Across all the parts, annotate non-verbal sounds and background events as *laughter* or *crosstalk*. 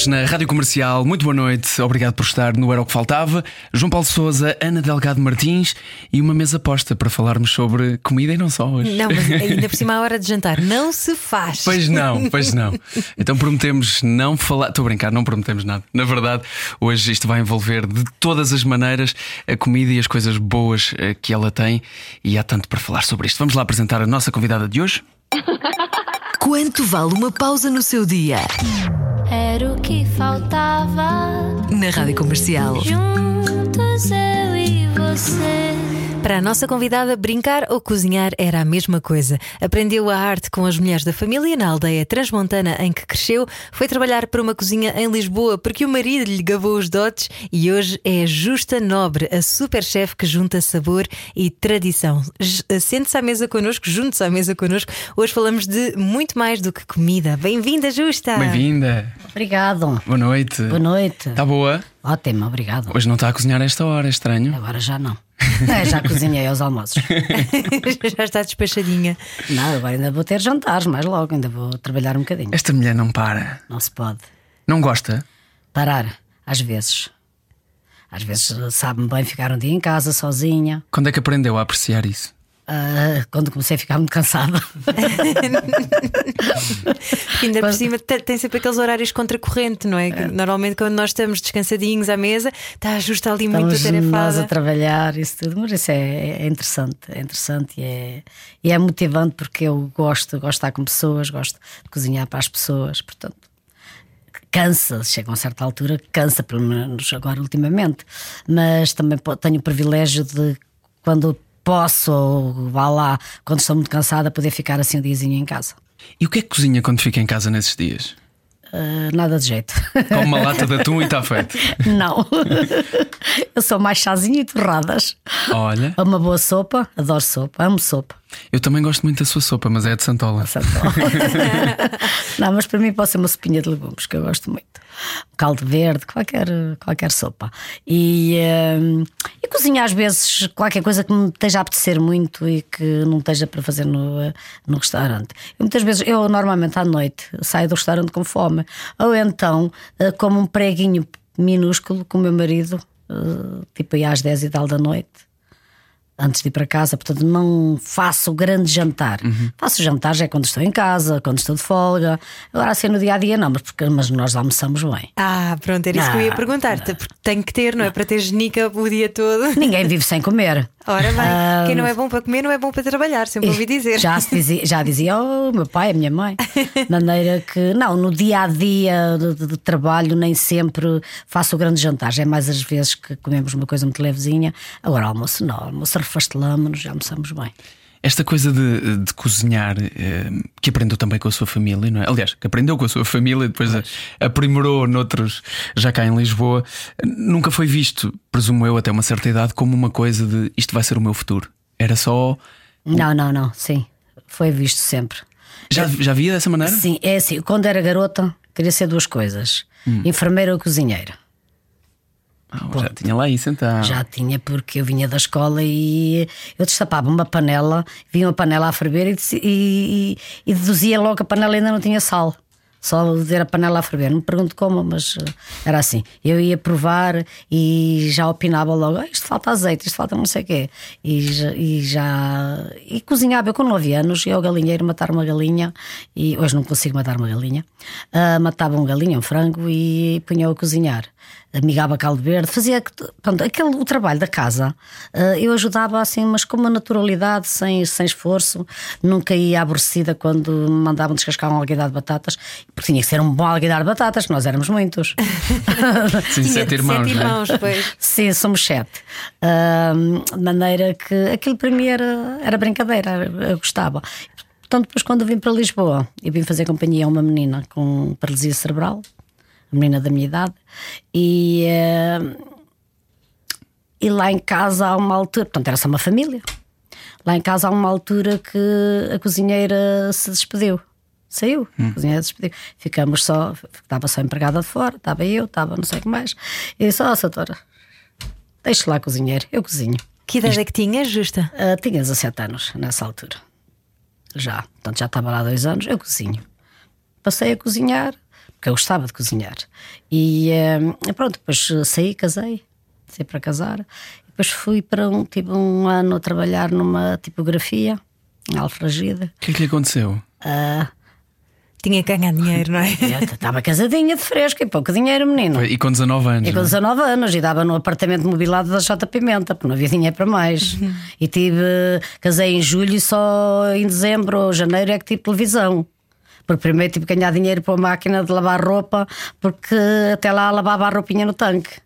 Juntos na Rádio Comercial, muito boa noite, obrigado por estar no Era o que Faltava. João Paulo Souza, Ana Delgado Martins e uma mesa posta para falarmos sobre comida e não só hoje. Não, mas *laughs* ainda por cima a hora de jantar não se faz. Pois não, *laughs* pois não. Então prometemos não falar. Estou a brincar, não prometemos nada. Na verdade, hoje isto vai envolver de todas as maneiras a comida e as coisas boas eh, que ela tem e há tanto para falar sobre isto. Vamos lá apresentar a nossa convidada de hoje. Quanto vale uma pausa no seu dia? Era o que faltava. Na Rádio Comercial. Juntos eu e você. Para a nossa convidada, brincar ou cozinhar era a mesma coisa. Aprendeu a arte com as mulheres da família na aldeia transmontana em que cresceu. Foi trabalhar para uma cozinha em Lisboa porque o marido lhe gavou os dotes e hoje é a Justa Nobre, a super chefe que junta sabor e tradição. J- Sente-se à mesa connosco, junte-se à mesa connosco. Hoje falamos de muito mais do que comida. Bem-vinda, Justa! Bem-vinda. Obrigado. Boa noite. Boa noite. Está boa? Ótimo, obrigado. Hoje não está a cozinhar a esta hora, é estranho. Agora já não. É, já cozinhei aos almoços. *laughs* Já está despachadinha. Não, agora ainda vou ter jantares, mais logo, ainda vou trabalhar um bocadinho. Esta mulher não para. Não se pode Não gosta? parar, às vezes. Às vezes sabe-me bem ficar um dia em casa sozinha. Quando é que aprendeu a apreciar isso? Ah, quando comecei a ficar muito cansada. *laughs* Ainda por cima te- tem sempre aqueles horários contracorrente, não é? Que Normalmente quando nós estamos descansadinhos à mesa, está justa ali muito Estamos nós a atarefada. trabalhar, isso tudo, mas isso é, é interessante, é interessante e é, e é motivante porque eu gosto, gosto de estar com pessoas, gosto de cozinhar para as pessoas, portanto. Cansa, chega a uma certa altura, que cansa, pelo menos agora ultimamente, mas também tenho o privilégio de, quando posso, ou vá lá, quando estou muito cansada, poder ficar assim um diazinho em casa. E o que é que cozinha quando fica em casa nesses dias? Ah, nada de jeito. *laughs* Com uma lata de atum e está feito. Não. eu sou mais chazinho e torradas. Olha, Uma boa sopa, adoro sopa, amo sopa. Eu também gosto muito da sua sopa, mas é de Santola. *laughs* Não, mas para mim pode ser uma sopinha de legumes, que eu gosto muito. Um caldo verde, qualquer, qualquer sopa. E, hum, e cozinhar às vezes qualquer coisa que me esteja a apetecer muito e que não esteja para fazer no, no restaurante. Eu, muitas vezes, eu normalmente à noite saio do restaurante com fome, ou então eh, como um preguinho minúsculo com o meu marido, eh, tipo aí às 10 e tal da noite antes de ir para casa, portanto não faço o grande jantar. Faço jantar já é quando estou em casa, quando estou de folga. Agora assim no dia a dia não, mas, porque, mas nós almoçamos bem. Ah, pronto, era isso que eu ia Não, perguntar-te, porque tem que ter, não é? Para ter genica o dia todo. *laughs* Ninguém vive sem comer. Ora bem, Ah, quem não é bom para comer não é bom para trabalhar, sempre ouvi *laughs* dizer. Já, dizia, já dizia o meu pai, a minha mãe. *laughs* De maneira que, não, no dia a dia de, de- de trabalho, nem sempre faço o grande jantar. Já é mais às vezes que comemos uma coisa muito levezinha. Agora, almoço não, almoço refastelamos-nos, já almoçamos bem. Esta coisa de, de cozinhar eh, que aprendeu também com a sua família, não é? Aliás, que aprendeu com a sua família e depois aprimorou noutros, já cá em Lisboa, nunca foi visto, presumo eu, até uma certa idade, como uma coisa de isto vai ser o meu futuro. Era só. Não, não, não, sim. Foi visto sempre. Já, já via dessa maneira? Sim, é assim. Quando era garota, queria ser duas coisas: enfermeira ou cozinheira. Ah, já tinha lá isso então. Já tinha, porque eu vinha da escola e eu destapava uma panela, vinha uma panela a ferver e, e, e- deduzia logo que a panela ainda não tinha sal. Só ver a panela a ferver. Não me pergunto como, mas eh, era assim. Eu ia provar e já opinava logo: "Ah, isto falta azeite, isto falta não sei o quê. E já, e já. E cozinhava. Eu com 9 anos ia ao galinheiro matar uma galinha. E hoje não consigo matar uma galinha. Ah, matava um galinha, um frango e punha-o a cozinhar amigava caldo verde, fazia pronto, aquele, o trabalho da casa. eh, eu ajudava assim, mas com uma naturalidade, sem, sem esforço. Nunca ia aborrecida quando me mandavam descascar um alguidar de batatas, porque tinha que ser um bom alguidar de batatas, que nós éramos muitos. *laughs* Sim, sete irmãos, sete é? irmãos, pois. Sim, somos sete. De maneira que aquilo para mim era, era brincadeira, eu gostava. Portanto, depois, quando vim para Lisboa, eu vim fazer companhia a uma menina com paralisia cerebral, menina da minha idade, e, ahm, e lá em casa há uma altura, portanto, era só uma família. Lá em casa há uma altura que a cozinheira se despediu. Saiu, a cozinheira se despediu. Ficamos só, estava só empregada de fora, estava eu, estava não sei o que mais. E disse: Ó, oh, doutora, deixe lá cozinheiro, eu cozinho. Que idade é que tinhas, Justa? Ah, tinha 17 anos nessa altura. Já. Portanto, já estava lá há dois anos, eu cozinho. Passei a cozinhar, porque eu gostava de cozinhar. E ah, pronto, depois saí, casei, saí para casar. Depois fui para um, tipo, um ano a trabalhar numa tipografia, em Alfragida. O que é que lhe aconteceu? Tinha que ganhar dinheiro, não é? *laughs* Estava casadinha de fresco e pouco dinheiro, menino. E com 19 anos. E com não é? 19 anos e dava no apartamento mobilado da J Pimenta, porque não havia dinheiro para mais. E tive, casei em julho e só em dezembro ou janeiro é que tive televisão. Porque primeiro tive que ganhar dinheiro para a máquina de lavar roupa, porque até lá lavava a roupinha no tanque.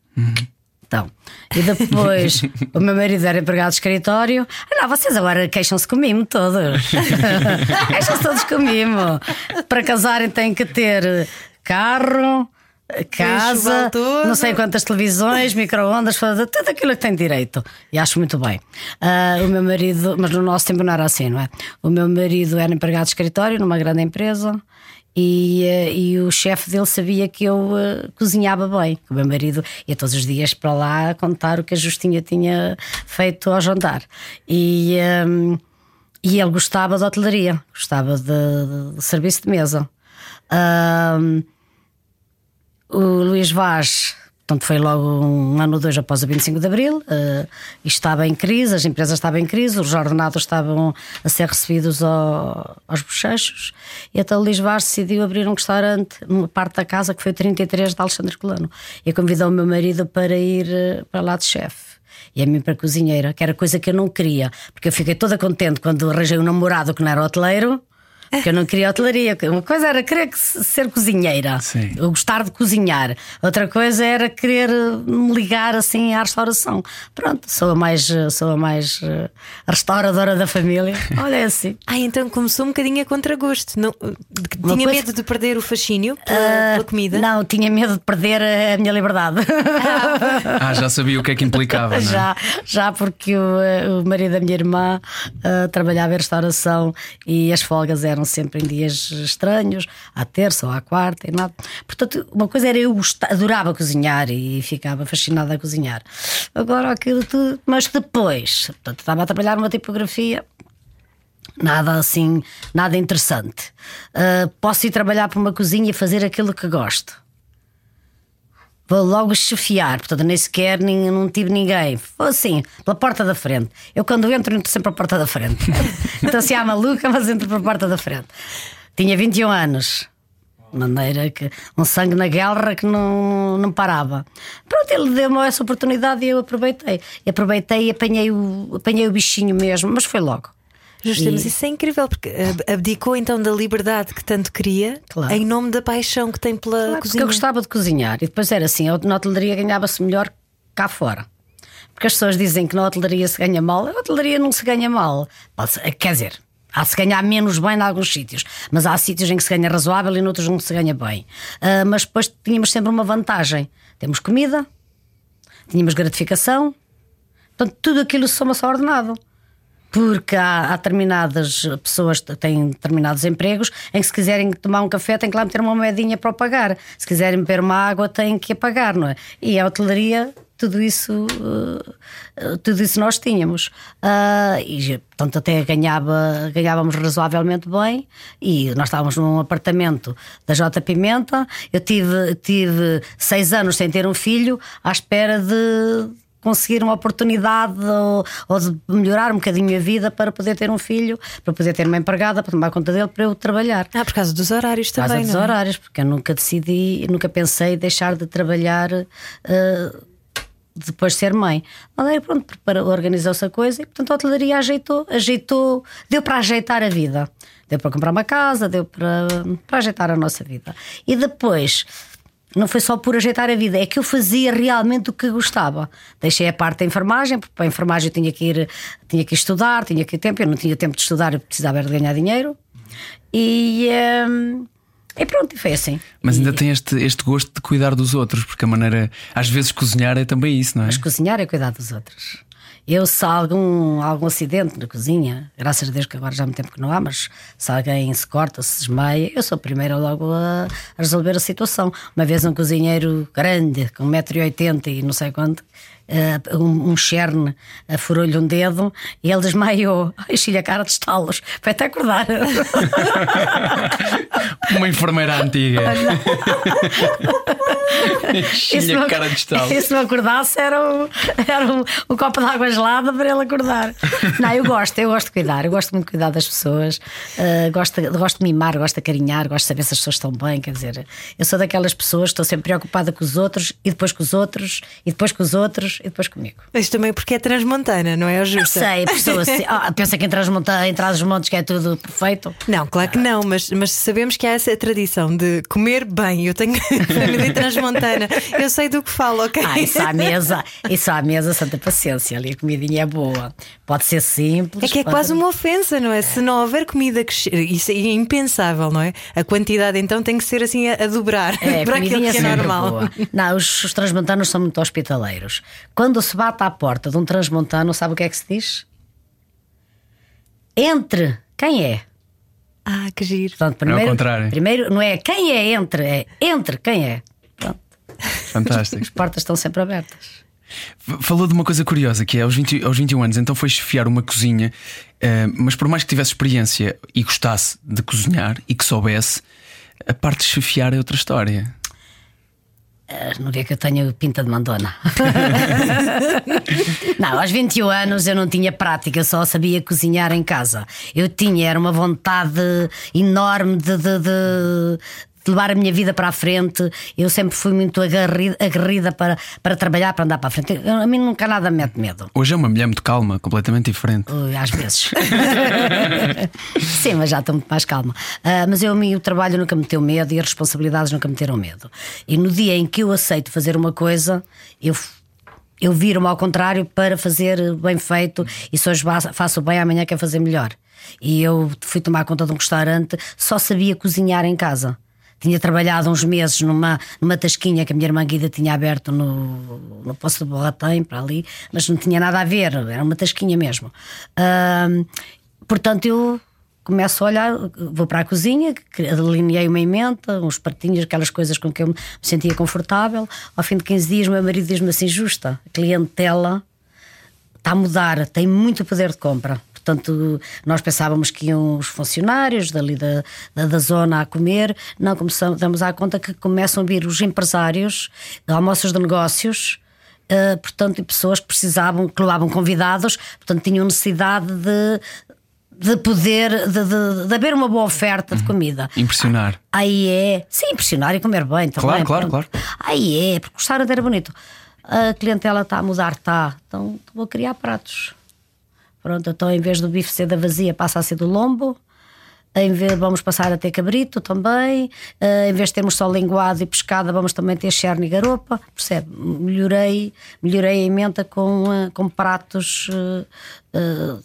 Então, e depois *laughs* o meu marido era empregado de escritório. Ah, não, vocês agora queixam-se comigo todos. *laughs* queixam-se todos comigo. Para casarem têm que ter carro, casa, não sei quantas televisões, micro-ondas, tudo aquilo que tem direito. E acho muito bem. Ah, o meu marido, mas no nosso tempo não era assim, não é? O meu marido era empregado de escritório numa grande empresa. E, eh, e o chefe dele sabia que eu eh, cozinhava bem. O meu marido ia todos os dias para lá contar o que a Justinha tinha feito ao jantar. E, ehm, e ele gostava de hotelaria, gostava de, de serviço de mesa. Ahm, o Luís Vaz, portanto, foi logo um ano ou dois após o 25 de Abril, e estava em crise, as empresas estavam em crise, os ordenados estavam a ser recebidos ao- aos bochechos, e então Luís Vaz decidiu abrir um restaurante numa parte da casa que foi o 33 de Alexandre Colano, e convidou o meu marido para ir eh, para lá de chefe. E a mim para cozinheira, que era coisa que eu não queria, porque eu fiquei toda contente quando arranjei um namorado que não era hoteleiro, porque eu não queria hotelaria. Uma coisa era querer que se- ser cozinheira, Sim. eu gostar de cozinhar. Outra coisa era querer eh, me ligar assim à restauração. Pronto, sou a mais, eh, sou a mais eh, restauradora da família. *laughs* Olha é assim. Ah, então começou um bocadinho a contragosto. Não, Uma tinha coisa- medo de perder o fascínio pela, pela comida? Não, tinha medo de perder a minha liberdade. *laughs* Ah, já sabia o que é que implicava, não é? já, já porque o, o marido da minha irmã eh, trabalhava em restauração e as folgas eram sempre em dias estranhos, à terça ou à quarta e nada. Portanto, uma coisa era eu gostar, adorava cozinhar e ficava fascinada a cozinhar. Agora aquilo tudo, mas depois, portanto, estava a trabalhar numa tipografia. Nada assim, nada interessante. Eh, posso ir trabalhar para uma cozinha e fazer aquilo que gosto. Vou logo chefiar, portanto, nem sequer nem, não tive ninguém. Foi assim, pela porta da frente. Eu, quando entro, entro sempre pela porta da frente. Estou assim à maluca, mas entro pela porta da frente. Tinha 21 anos. De maneira que um sangue na guerra que não, não parava. Pronto, ele deu-me essa oportunidade e eu aproveitei. E aproveitei e apanhei o, apanhei o bichinho mesmo, mas foi logo. Justo, mas isso é incrível, porque ab- abdicou então da liberdade que tanto queria Claro. em nome da paixão que tem pela Claro, porque cozinha. eu gostava de cozinhar e depois era assim: eu na hotelaria ganhava-se melhor cá fora. Porque as pessoas dizem que na hotelaria se ganha mal, a hotelaria não se ganha mal. Quer dizer, há-se ganhar menos bem em alguns sítios, mas há sítios em que se ganha razoável e noutros não se ganha bem. Ah, mas depois tínhamos sempre uma vantagem: temos comida, tínhamos gratificação, portanto, tudo aquilo soma-se ordenado. Porque há, há determinadas pessoas que têm determinados empregos em que se quiserem tomar um café têm que lá meter uma moedinha para o pagar. Se quiserem beber uma água têm que a pagar, não é? E a hotelaria, tudo isso, eh, tudo isso nós tínhamos. Ah, e portanto até ganhava, ganhávamos razoavelmente bem e nós estávamos num apartamento da J Pimenta. Eu tive, tive seis anos sem ter um filho à espera de conseguir uma oportunidade ou, ou de melhorar um bocadinho a vida para poder ter um filho, para poder ter uma empregada, para tomar conta dele, para eu trabalhar. Ah, por causa dos horários Por causa também. dos é? horários, porque eu nunca decidi, nunca pensei deixar de trabalhar eh, depois de ser mãe. Mas aí, pronto, organizou-se a coisa e, portanto, a hotelaria ajeitou, ajeitou, deu para ajeitar a vida. Deu para comprar uma casa, deu para, para ajeitar a nossa vida. E depois. Não foi só por ajeitar a vida, é que eu fazia realmente o que gostava. Deixei a parte da enfermagem, porque para a enfermagem eu tinha que ir, tinha que estudar, tinha que ir tempo, eu não tinha tempo de estudar, eu precisava de ganhar dinheiro. E, hum, e pronto, e foi assim. Mas ainda tem este, este gosto de cuidar dos outros, porque a maneira, às vezes, cozinhar é também isso, não é? Mas cozinhar é cuidar dos outros. Eu, se há algum, algum acidente na cozinha, graças a Deus que agora já há muito tempo que não há, mas se alguém se corta, se desmaia, eu sou a primeira logo a, a resolver a situação. Uma vez um cozinheiro grande, com 1,80m e não sei quanto, uh, um, um cherne uh, furou-lhe um dedo e ele desmaiou. *laughs* Enchi-lhe a cara de estalos. Foi até acordar. *laughs* Uma enfermeira antiga. Isso Enchi-lhe *laughs* a não- cara de estalo. E se não acordasse, era um, era um, um copo de água gelada para ele acordar. Não, eu gosto, eu gosto de cuidar, eu gosto muito de cuidar das pessoas, uh, gosto, de- gosto de mimar, gosto de acarinhar, gosto de saber se as pessoas estão bem. Quer dizer, eu sou daquelas pessoas que estou sempre preocupada com os outros, e depois com os outros, e depois com os outros, e depois comigo. Mas também porque é transmontana, não é justa? Sei, pessoa assim, *laughs* ah, pensa que em trás os montes que é tudo perfeito. Não, claro que não, mas, mas sabemos que há essa tradição de comer bem. Eu tenho *laughs* família transmontana, eu sei do que falo, ok? Ah, isso à mesa, isso à mesa, santa paciência, ali a comidinha é boa. Pode ser simples. É que é pode- quase uma ofensa, não é? Se não houver comida que isso é impensável, não é? A quantidade então tem que ser assim a, a dobrar É, *laughs* para aquilo que é normal. boa. Não, os, os transmontanos são muito hospitaleiros. Quando se bate à porta de um transmontano, sabe o que é que se diz? Entre quem é? Ah, que giro. Portanto, primeiro, contrário. primeiro não é quem é entre, é entre quem é. Pronto, Fantástico. *laughs* as portas estão sempre abertas. Falou de uma coisa curiosa que é aos, 20, aos 21 anos, então foi chefiar uma cozinha, eh, mas por mais que tivesse experiência e gostasse de cozinhar e que soubesse, a parte de chefiar é outra história. Ah, Não vê que eu tenho pinta de mandona. *laughs* não, aos 21 anos eu não tinha prática, só sabia cozinhar em casa. Eu tinha, era uma vontade enorme de, de- de- de levar a minha vida para a frente. Eu sempre fui muito agarrida, aguerrida para, para trabalhar, para andar para a frente. Eu- a mim nunca nada me mete medo. Hoje é uma mulher muito calma, completamente diferente. Ui, Às vezes. *laughs* Sim, mas já estou muito mais calma. Ah, mas eu, a mim, o trabalho nunca me deu medo e as responsabilidades nunca me deram medo. E no dia em que eu aceito fazer uma coisa, eu. Eu viro-me ao contrário para fazer bem feito e se hoje fa- faço bem, amanhã quero fazer melhor. E eu fui tomar conta de um restaurante, só sabia cozinhar em casa. Tinha trabalhado uns meses numa, numa tasquinha que a minha irmã Guida tinha aberto no, no Poço de Borratem, para ali, mas não tinha nada a ver, era uma tasquinha mesmo. Ahm, portanto, eu começo a olhar, vou para a cozinha, delineei uma emenda, uns pratinhos, aquelas coisas com que eu me sentia confortável. Ao fim de 15 dias, meu marido diz-me assim: justa, a clientela está a mudar, tem muito poder de compra. Portanto, nós pensávamos que iam os funcionários dali da, da, da zona a comer, não começamos, damos à conta que começam a vir os empresários, almoços de negócios, eh, portanto, e pessoas que precisavam, que levavam convidados, portanto, tinham necessidade de, de poder, de, de, de haver uma boa oferta de comida. Impressionar. Aí é. Sim, impressionar e comer bem também. Claro, claro, pronto. Aí é, porque o restaurante era bonito. A clientela está a mudar, está. Então vou criar pratos. Pronto, então em vez do bife ser da vazia, passa a ser do lombo. Em vez, vamos passar a ter cabrito também. Eh, em vez de termos só linguado e pescada, vamos também ter cherne e garopa. Percebe? Melhorei, melhorei a emenda com, eh, com pratos eh,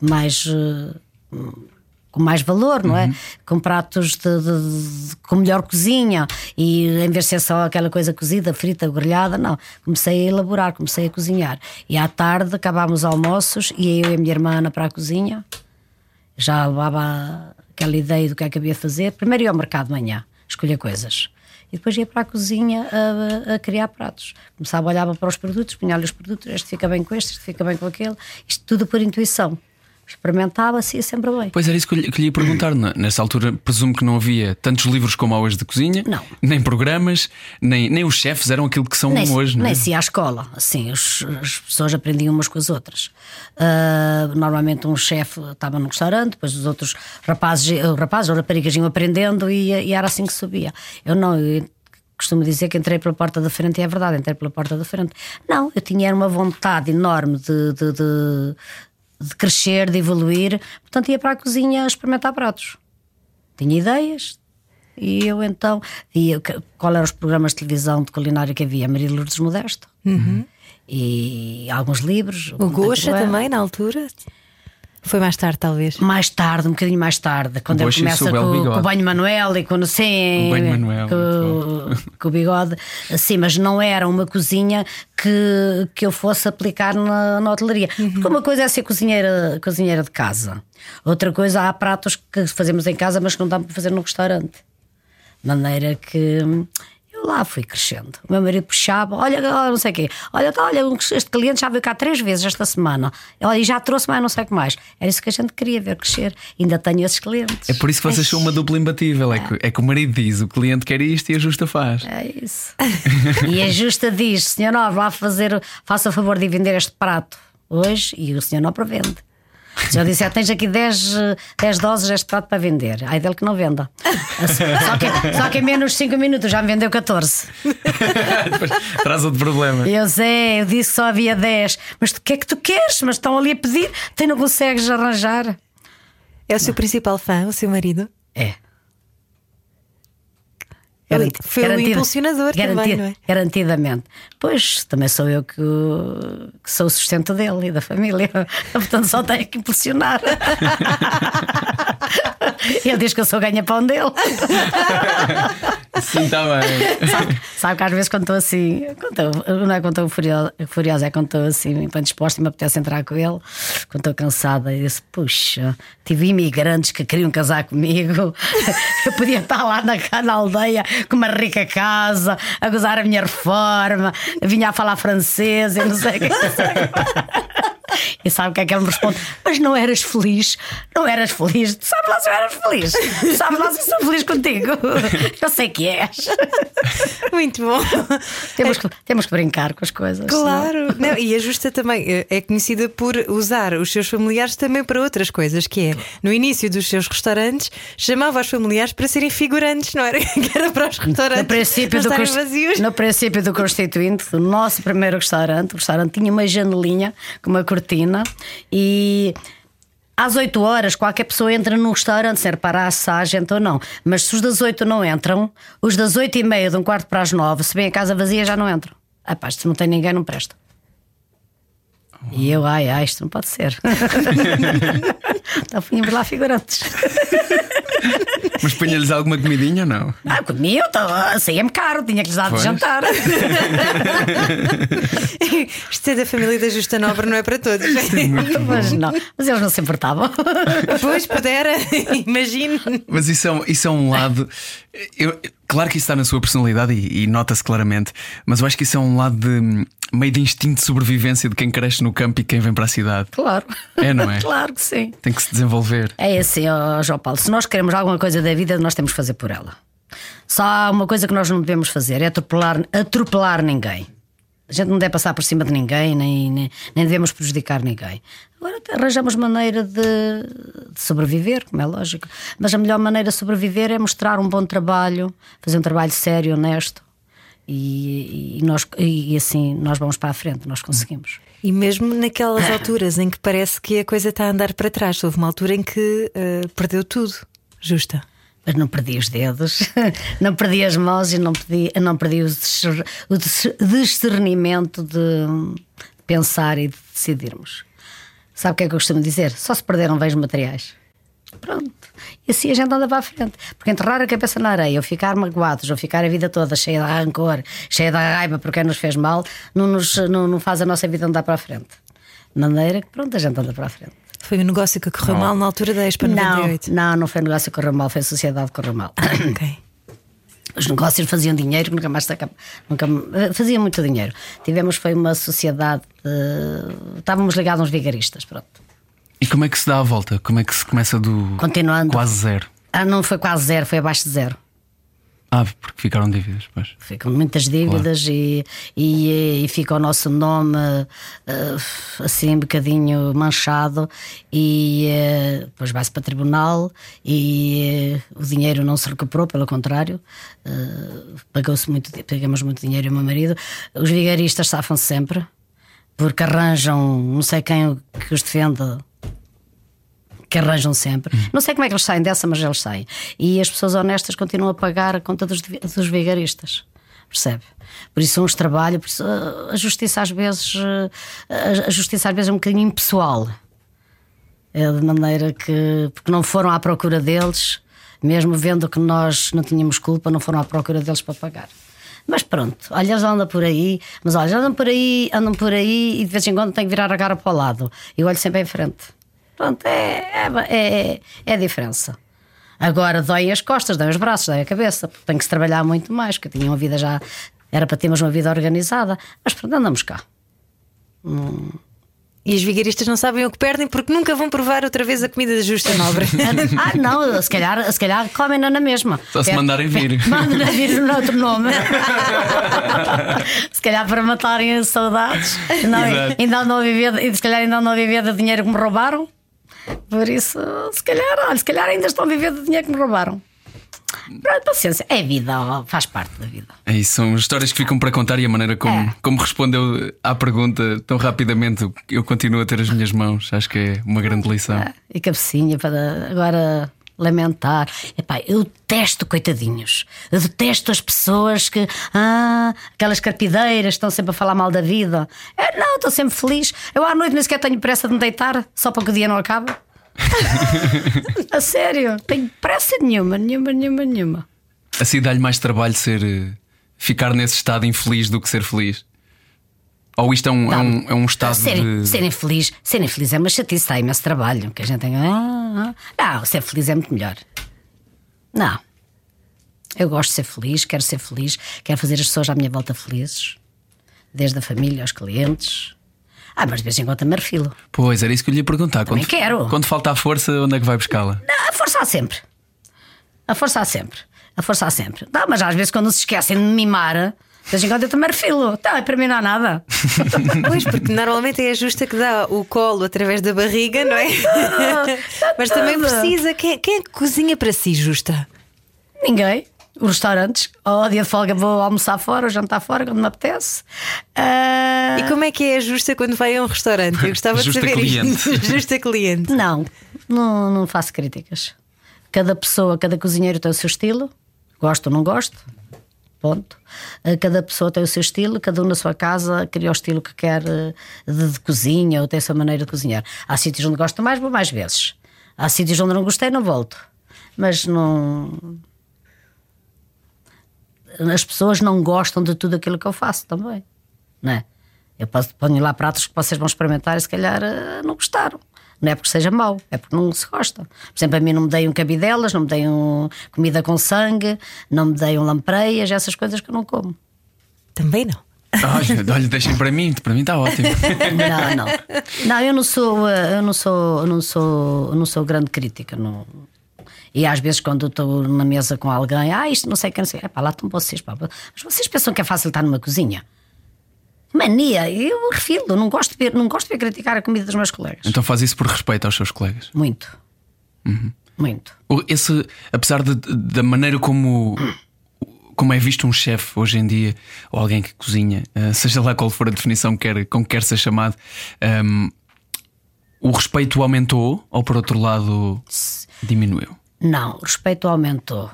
mais. Com mais valor, não é? Com pratos de, de- de- com melhor cozinha e em vez de ser só aquela coisa cozida, frita, grelhada, não. Comecei a elaborar, comecei a cozinhar. E à tarde acabámos almoços e eu e a minha irmã Ana para a cozinha. Já levava aquela ideia do que é que havia de fazer. Primeiro ia ao mercado de manhã, escolher coisas. E depois ia para a cozinha a, a criar pratos. Começava, olhava para os produtos, punha-lhe os produtos, este fica bem com este, este fica bem com aquele. Isto tudo por intuição. Experimentava-se e ia sempre bem. Pois era isso que eu lhe, que lhe ia perguntar. N- Nessa altura, presumo que não havia tantos livros como há hoje de cozinha, Não. nem programas, nem, nem os chefes eram aquilo que são nem, hoje. não é? nem se ia à escola. Assim, os- as pessoas aprendiam umas com as outras. Ah, normalmente um chefe estava num restaurante, depois os outros rapazes, eh, rapazes ou raparigas iam aprendendo e, e era assim que subia. Eu não, eu costumo dizer que entrei pela porta da frente e é verdade, entrei pela porta da frente. Não, eu tinha uma vontade enorme de, de, de- de crescer, de evoluir, portanto ia para a cozinha experimentar pratos. Tinha ideias, e eu então que- qual eram os programas de televisão de culinária que havia, Maria Lourdes Modesto. E alguns livros. O Monteiro também, na altura? Foi mais tarde, talvez. Mais tarde, um bocadinho mais tarde, quando O ele começa o com, bigode. com o banho Manuel e quando sim, O banho Manuel, com, com o bigode, assim, mas não era uma cozinha que, que eu fosse aplicar na, na hotelaria. Uhum. Porque uma coisa é ser cozinheira, cozinheira de casa, outra coisa há pratos que fazemos em casa, mas que não dá para fazer no restaurante. De maneira que eu lá fui crescendo. O meu marido puxava, olha, olha, não sei o quê, olha, tá, olha, este cliente já veio cá três vezes esta semana, olha, e já trouxe mais não sei o que mais. Era isso que a gente queria ver crescer. Ainda tenho esses clientes. É por isso que vocês são uma dupla imbatível. É que, é que o marido diz, o cliente quer isto e a justa faz. É isso. *laughs* e a justa diz: Senhor Nó, vá fazer, faça o favor de vender este prato hoje e o senhor não Já disse, ah, tens aqui 10, eh, 10 doses deste prato para vender. Ai dele que não venda. Só que, só que em menos de 5 minutos já me vendeu 14. *laughs* Depois traz outro problema. Eu sei, eu disse que só havia 10. Mas o que é que tu queres? Mas estão ali a pedir, tu não consegues arranjar. É o seu principal fã, o seu marido? É. Ele foi o impulsionador também, não é? Garantidamente. Pois, também sou eu que, que sou o sustento dele e da família. *laughs* Portanto, só tenho que impulsionar. *laughs* Ele diz que eu sou ganha-pão dele. Sim, está bem. Sabe, sabe que às vezes quando estou assim, quando estou- não é quando estou furiosa, furiosa, é quando estou assim, bem disposta e me apetece entrar com ele, quando estou cansada, e disse: Puxa, tive imigrantes que queriam casar comigo, *laughs* eu podia estar lá na, na aldeia com uma rica casa, a gozar a minha reforma, vinha a falar francês e não sei o que. *laughs* E sabe o que é que ele me responde? Mas não eras feliz? Não eras feliz? Tu sabes lá se eu eras feliz? Tu sabes lá se eu sou feliz contigo? Eu sei que és. Muito bom. Temos que, temos que brincar com as coisas. Claro, Não, e a Justa também eh, é conhecida por usar os seus familiares também para outras coisas, que é no início dos seus restaurantes chamava os familiares para serem figurantes, não era? *laughs* Que era para os restaurantes No princípio, do estarem cons- vazios. no princípio do Constituinte, do nosso primeiro restaurante, o restaurante tinha uma janelinha com uma cortina e. Às 8 horas, qualquer pessoa entra num restaurante, se reparar se há gente ou não. Mas se os das 8 não entram, os das 8 e meia, de um quarto para as 9, se bem a casa vazia, já não entram. Ah, pá, se não tem ninguém, não presta. E eu, ai, ai, isto não pode ser. *laughs* então punhamos lá figurantes. *laughs* Mas punha-lhes alguma comidinha ou não? Ah, comia, saía-me caro, tinha que lhes dar de Pois. jantar. *laughs* Isto é da família da Justa Nobre, não é para todos. mas não, mas eles não se importavam. Pois pudera, *laughs* imagino. Mas isso é, um- isso é um lado. eu- claro que isso está na sua personalidade e, e nota-se claramente, mas eu acho que isso é um lado de meio de instinto de sobrevivência de quem cresce no campo e quem vem para a cidade. Claro. É, não é? *laughs* Claro que sim. Tem que se desenvolver. É assim, ó, João Paulo, se nós queremos alguma coisa da vida, nós temos que fazer por ela. Só há uma coisa que nós não devemos fazer: é atropelar, atropelar ninguém. A gente não deve passar por cima de ninguém, nem, nem, nem devemos prejudicar ninguém. Agora arranjamos maneira de, de sobreviver, como é lógico. Mas a melhor maneira de sobreviver é mostrar um bom trabalho, fazer um trabalho sério, honesto. E, e nós, e assim nós vamos para a frente, nós conseguimos. E mesmo naquelas *laughs* alturas em que parece que a coisa está a andar para trás, houve uma altura em que eh, perdeu tudo. Justa. Mas não perdi os dedos, *laughs* não perdi as mãos e não perdi, não perdi o discer- o dis- discernimento de pensar e de decidirmos. Sabe o que é que eu costumo dizer? Só se perderam bens materiais. Pronto. E assim a gente anda para a frente. Porque enterrar a cabeça na areia, ou ficar magoados, ou ficar a vida toda cheia de rancor, cheia de raiva por quem nos fez mal, não, nos, não, não faz a nossa vida andar para a frente. De maneira que, pronto, a gente anda para a frente. Foi um negócio que correu mal na altura da Expo Não, 98. não, não foi negócio que correu mal, foi a sociedade que correu mal. Ok. *coughs* Os negócios faziam dinheiro, nunca mais nunca faziam muito dinheiro. Tivemos foi uma sociedade, de- estávamos ligados a uns vigaristas, pronto. E como é que se dá a volta? Como é que se começa do Continuando. quase zero? Ah, não foi quase zero, foi abaixo de zero. Ah, porque ficaram dívidas, pois. Ficam muitas dívidas e, e, e fica o nosso nome eh, assim um bocadinho manchado e eh, depois vai-se para tribunal e eh, o dinheiro não se recuperou, pelo contrário, pagou-se muito, pagamos muito dinheiro ao meu marido. Os vigaristas safam-se sempre porque arranjam não sei quem que os defende que arranjam sempre. Não sei como é que eles saem dessa, mas eles saem. E as pessoas honestas continuam a pagar a conta dos, dos vigaristas. Percebe? Por isso, uns trabalham, por isso, a a justiça às vezes, eh, a justiça às vezes é um bocadinho impessoal. É de maneira que. Porque não foram à procura deles, mesmo vendo que nós não tínhamos culpa, não foram à procura deles para pagar. Mas pronto, olha, eles andam por aí, mas olha, andam por aí, andam por aí e de vez em quando tem que virar a cara para o lado. E olho sempre em frente. Pronto, é, é, é, é a diferença. Agora dói as costas, dói os braços, dói a cabeça, porque tem que se trabalhar muito mais, que eu tinha uma vida já. Era para termos uma vida organizada, mas pronto, andamos cá. E os vigaristas não sabem o que perdem porque nunca vão provar outra vez a comida da Justa Nobre. *laughs* ah, não, se calhar, se calhar comem na mesma. Só se mandarem vir. Mandam vir no outro nome. se calhar para matarem as saudades. Não, ainda não a viver, se calhar ainda não a viver do dinheiro que me roubaram. Por isso, se calhar, olha, se calhar ainda estão a viver do dinheiro que me roubaram. Pronto, paciência, é vida, faz parte da vida. É isso, são histórias que ficam para contar e a maneira como, é. como respondeu à pergunta tão rapidamente, eu continuo a ter as minhas mãos, acho que é uma grande lição. É. E cabecinha para agora lamentar. Epá, eu detesto coitadinhos. Eu detesto as pessoas que. Ah, aquelas carpideiras estão sempre a falar mal da vida. É, não, estou sempre feliz. Eu à noite nem sequer tenho pressa de me deitar, só para que o dia não acabe. *laughs* a sério, tenho pressa nenhuma, nenhuma, nenhuma, nenhuma. Assim dá-lhe mais trabalho ser. Eh, ficar nesse estado infeliz do que ser feliz? Ou isto é um, é um, é um estado de. Ser infeliz, ser infeliz é uma chatice, dá imenso trabalho. Que a gente tem. Ah, ah. Não, ser feliz é muito melhor. Não. Eu gosto de ser feliz, quero ser feliz, quero fazer as pessoas à minha volta felizes, desde a família aos clientes. Ah, mas de vez em quando também refilo. Pois, era isso que eu lhe ia perguntar. Também quando, quero. Quando falta a força, onde é que vai buscá-la? A força há sempre. A força há sempre. A força há sempre. Não, mas às vezes quando se esquecem de me mimar. De vez em quando eu também refilo. Tá, para mim não há nada. *laughs* Pois, porque normalmente é a justa que dá o colo através da barriga, não é? Mas também precisa. Quem, quem é que cozinha para si, justa? Ninguém os restaurantes. Ao dia de folga vou almoçar fora, ou jantar fora, quando me apetece. Uh... E como é que é a justa quando vai a um restaurante? Eu gostava de saber cliente. isso. *laughs* justa cliente. Não, não, não faço críticas. Cada pessoa, cada cozinheiro tem o seu estilo. Gosto ou não gosto. Ponto. Ah, cada pessoa tem o seu estilo, cada um na sua casa cria o estilo que quer de, de cozinha ou tem a sua maneira de cozinhar. Há sítios onde gosto mais, vou mais vezes. Há sítios onde não gostei, não volto. Mas não as pessoas não gostam de tudo aquilo que eu faço também, não é? Eu ponho lá pratos que vocês vão experimentar e se calhar eh, não gostaram. Não é porque seja mau, é porque não se gosta. Por exemplo, a mim não me deem um cabidelas, não me deem comida com sangue, não me deem lampreias, essas coisas que eu não como. Também não. Olha, olha, deixem para mim, para mim está ótimo. *laughs* Não, não. Não, eu não sou, eh, eu não sou, eu não sou, eu não sou grande crítica. Não, e às vezes, quando estou na mesa com alguém, ah, isto não sei o que, não sei. É pá, lá estão vocês, pá. Mas vocês pensam que é fácil estar numa cozinha? Mania, eu refiro, não gosto de ver, não gosto de ver criticar a comida dos meus colegas. Então faz isso por respeito aos seus colegas? Muito. Uhum. Muito. Esse, apesar de, da maneira como. Como é visto um chefe hoje em dia, ou alguém que cozinha, eh, seja lá qual for a definição que quer, com que quer ser chamado, um, ehm, o respeito aumentou ou, por outro lado, diminuiu? Não, o respeito aumentou.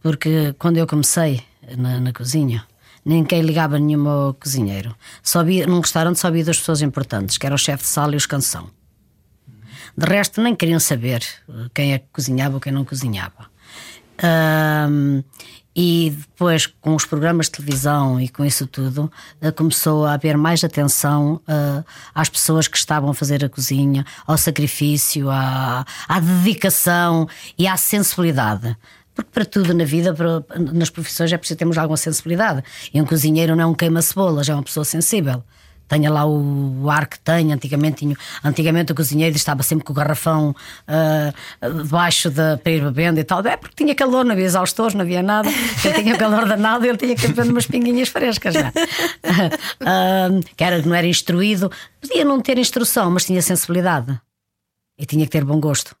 Porque quando eu comecei na, na cozinha, ninguém ligava nenhum ao cozinheiro. Só via, num restaurante só havia duas pessoas importantes, que era o chefe de sala e os canção. De resto, nem queriam saber quem é que cozinhava ou quem não cozinhava. Um, e depois, com os programas de televisão e com isso tudo, eh, começou a haver mais atenção uh, às pessoas que estavam a fazer a cozinha, ao sacrifício, à, à dedicação e à sensibilidade. Porque para tudo na vida, para, nas profissões, é preciso termos alguma sensibilidade. E um cozinheiro não é um queima-cebolas, é uma pessoa sensível tenha lá o, ar que tem. Antigamente, tinha, antigamente o cozinheiro estava sempre com o garrafão uh, debaixo da, para ir bebendo e tal. É porque tinha calor, não havia exaustores, não havia nada. Ele tinha calor danado ele tinha que beber umas pinguinhas frescas. Já. uh, *laughs* que era, não era instruído, podia não ter instrução, mas tinha sensibilidade e tinha que ter bom gosto.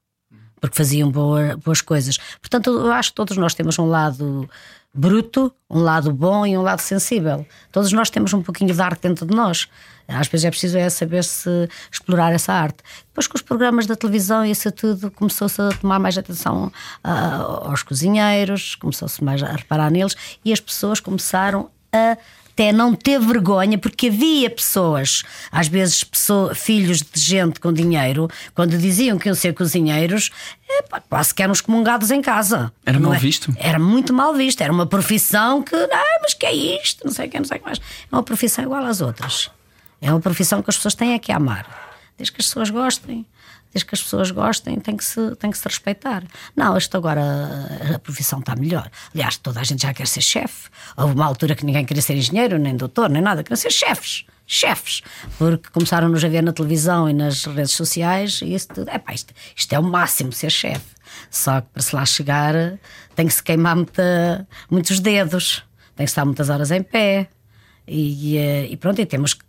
Porque faziam boa, boas coisas. Portanto, eu acho que todos nós temos um lado bruto, um lado bom e um lado sensível. Todos nós temos um pouquinho de arte dentro de nós. Às vezes é preciso é saber se explorar essa arte. Depois com os programas da televisão e isso tudo começou-se a tomar mais atenção uh, aos cozinheiros, começou-se mais a reparar neles e as pessoas começaram a até não ter vergonha, porque havia pessoas, às vezes pessoa, filhos de gente com dinheiro, quando diziam que iam ser cozinheiros, epá, quase que eram excomungados em casa. Era mal é? visto? Era muito mal visto. Era uma profissão que, ah, mas que é isto? Não sei o que, não sei o que mais. É uma profissão igual às outras. É uma profissão que as pessoas têm é que amar. Desde que as pessoas gostem. Desde que as pessoas gostem, tem que se, tem que se respeitar. Não, isto agora a profissão está melhor. Aliás, toda a gente já quer ser chefe. Houve uma altura que ninguém queria ser engenheiro, nem doutor, nem nada, queriam ser chefes. Chefes, porque começaram-nos a ver na televisão e nas redes sociais, e isso tudo. Epá, isto, isto é o máximo ser chefe. Só que para se lá chegar tem que se queimar muita, muitos dedos, tem que estar muitas horas em pé, e, eh, e pronto, e temos que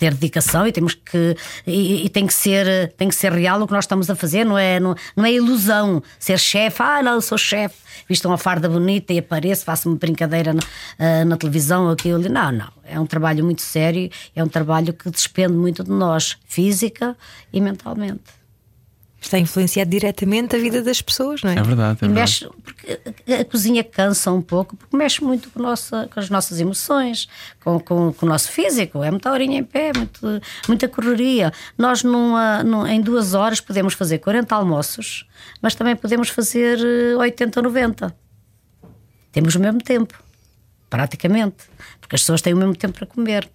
ter dedicação e temos que e, e tem que ser tem que ser real o que nós estamos a fazer não é não, não é ilusão ser chefe ah não eu sou chefe visto uma farda bonita e apareço faço uma brincadeira na, ah, na televisão ou aquilo. Não não é um trabalho muito sério é um trabalho que despende muito de nós física e mentalmente Está influenciado diretamente a vida das pessoas, não é? É verdade, é e verdade. mexe, porque a- a cozinha cansa um pouco, porque mexe muito com, a nossa, com as nossas emoções, com, com- com o nosso físico. É muita horinha em pé, muito, muita correria. Nós, numa, num- em duas horas, podemos fazer 40 almoços, mas também podemos fazer eh, 80 ou 90. Temos o mesmo tempo, praticamente. Porque as pessoas têm o mesmo tempo para comer,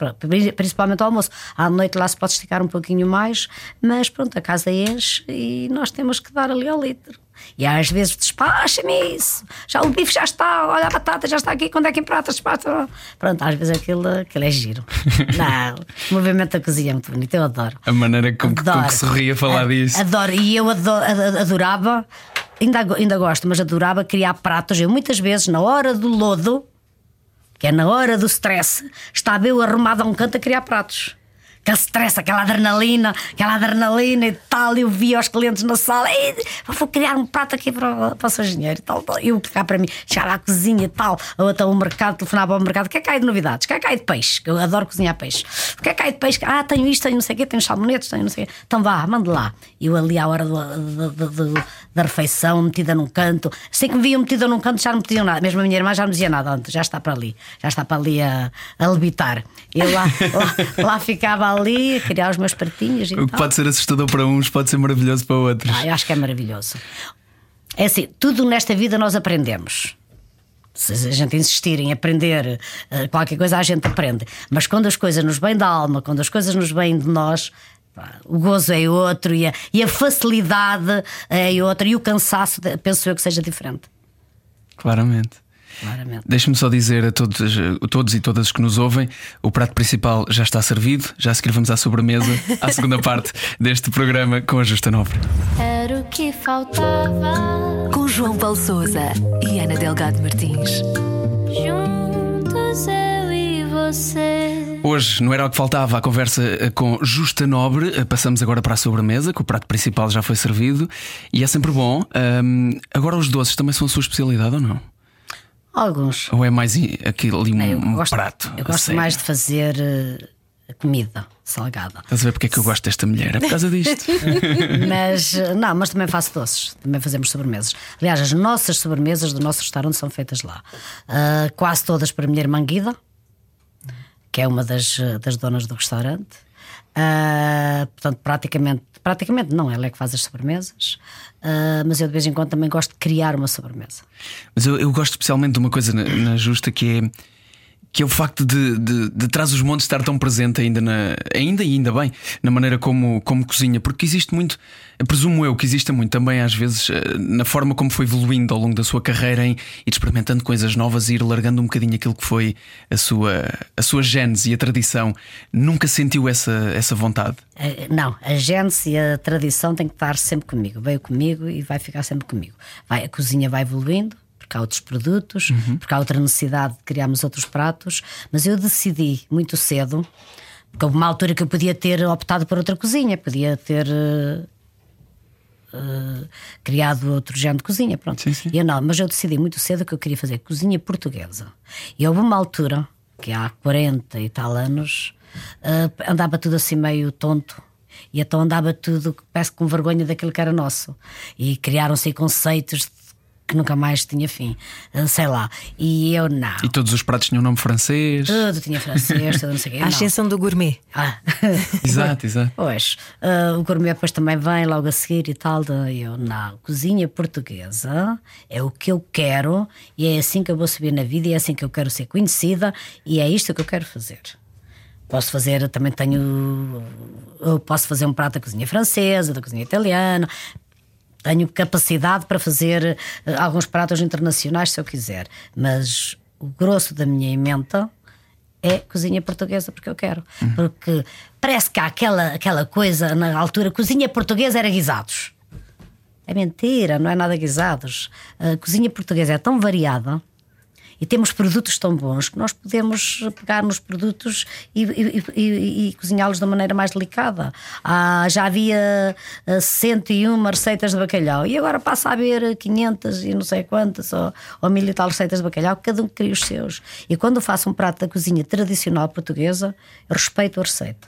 principalmente ao almoço. À noite lá se pode esticar um pouquinho mais, mas pronto, a casa enche e nós temos que dar ali ao litro. E às vezes despacha-me isso. Já o bife já está, olha a batata já está aqui, quando é que emprata, despacha. Pronto, às vezes aquilo, aquilo é giro. *laughs* Não, o movimento da cozinha é muito bonito, eu adoro. A maneira com que, com Adoro. que sorri a falar disso. Adoro, e eu ado- ad- adorava, ainda, ainda gosto, mas adorava criar pratos. Eu muitas vezes, na hora do lodo, é na hora do stress, estava eu arrumada a um canto a criar pratos. Aquele stress, aquela adrenalina, aquela adrenalina e tal. Eu via os clientes na sala, "Ei, vou criar um prato aqui para, o- para o seu engenheiro e tal. tal. Eu cá para mim, chegar à cozinha e tal, ou até ao mercado, telefonava ao mercado: o que é que de novidades? O que é que de peixe? Eu adoro cozinhar peixe. O que é que de peixe? Ah, tenho isto, tenho não sei o quê, tenho salmonetes, tenho não sei o quê. Então vá, mande lá. Eu ali à hora do- do- do- da refeição, metida num canto, sei que me viam metida num canto, já não pediam nada. Mesmo a minha irmã já não dizia nada antes, já está para ali, já está para ali a, a levitar. Eu lá, lá, lá ficava ali a criar os meus pratinhos e O que tal. pode ser assustador para uns pode ser maravilhoso para outros. Ah, eu acho que é maravilhoso. É assim, tudo nesta vida nós aprendemos. Se a gente insistir em aprender eh, qualquer coisa, a gente aprende. Mas quando as coisas nos vêm da alma, quando as coisas nos vêm de nós, o gozo é outro e a, e a facilidade é outra e o cansaço, penso eu que seja diferente. Claramente. Claramente. Deixe-me só dizer a todos, a todos e todas que nos ouvem: o prato principal já está servido, já a seguir vamos à sobremesa, à segunda parte deste programa com a Justa Nobre. Era o que faltava. Com João Paulo Souza e Ana Delgado Martins. Juntos eu e você. Hoje não era o que faltava a conversa com Justa Nobre. Passamos agora para a sobremesa, que o prato principal já foi servido e é sempre bom. Ahm, agora, os doces também são a sua especialidade ou não? Alguns. Ou é mais aquilo ali um, Eu um gosto, prato? eu gosto sério? mais de fazer eh, comida salgada. Estás a ver porque é que eu gosto desta mulher? É por causa disto. *laughs* Mas eh, não, mas também faço doces, também fazemos sobremesas. Aliás, as nossas sobremesas do nosso restaurante são feitas lá. Ah, quase todas para a minha irmã Guida, que é uma das, eh, das donas do restaurante. Ah, portanto, praticamente, praticamente não, ela é que faz as sobremesas. Ah, mas eu de vez em quando também gosto de criar uma sobremesa. Mas eu, eu gosto especialmente de uma coisa na, na Justa que é. Que é o facto de, de, de Trás os Montes estar tão presente ainda, na, ainda e ainda bem, na maneira como, como cozinha, porque existe muito, presumo eu que exista muito também, às vezes, eh, na forma como foi evoluindo ao longo da sua carreira em ir experimentando coisas novas e ir largando um bocadinho aquilo que foi a sua, a sua gênese e a tradição. Nunca sentiu essa, essa vontade? Eh, Não, a gênese e a tradição tem que estar sempre comigo. Veio comigo e vai ficar sempre comigo. Vai, a cozinha vai evoluindo, porque há outros produtos, porque há outra necessidade de criarmos outros pratos. Mas eu decidi muito cedo, porque houve uma altura que eu podia ter optado por outra cozinha, podia ter. eh, criado outro género de cozinha, pronto. Sim, sim. E eu não, mas eu decidi muito cedo que eu queria fazer cozinha portuguesa. E houve uma altura, que há 40 e tal anos, eh, andava tudo assim meio tonto. E então andava tudo, parece com vergonha daquilo que era nosso. E criaram-se conceitos que nunca mais tinha fim, uh, sei lá. E eu não. E todos os pratos tinham nome francês. Tudo tinha francês, tudo não sei o quê. *laughs* A não. ascensão do gourmet. Ah. *laughs* Exato, exato. Pois, uh, o gourmet depois também vem logo a seguir e tal. De, eu, não, cozinha portuguesa é o que eu quero e é assim que eu vou subir na vida e é assim que eu quero ser conhecida e é isto que eu quero fazer. Posso fazer, também tenho. Eu posso fazer um prato da cozinha francesa, da cozinha italiana. Tenho capacidade para fazer uh, alguns pratos internacionais se eu quiser, mas o grosso da minha emenda é cozinha portuguesa porque eu quero. Porque parece que há aquela, aquela coisa na altura, cozinha portuguesa era guisados. É mentira, não é nada guisados. A cozinha portuguesa é tão variada e temos produtos tão bons que nós podemos pegar nos produtos e, e- e- e cozinhá-los da maneira mais delicada. Ah, já havia ah, 101 receitas de bacalhau e agora passa a haver 500 e não sei quantas ou, ou mil e tal receitas de bacalhau, cada um cria os seus. E quando faço um prato da cozinha tradicional portuguesa, eu respeito a receita.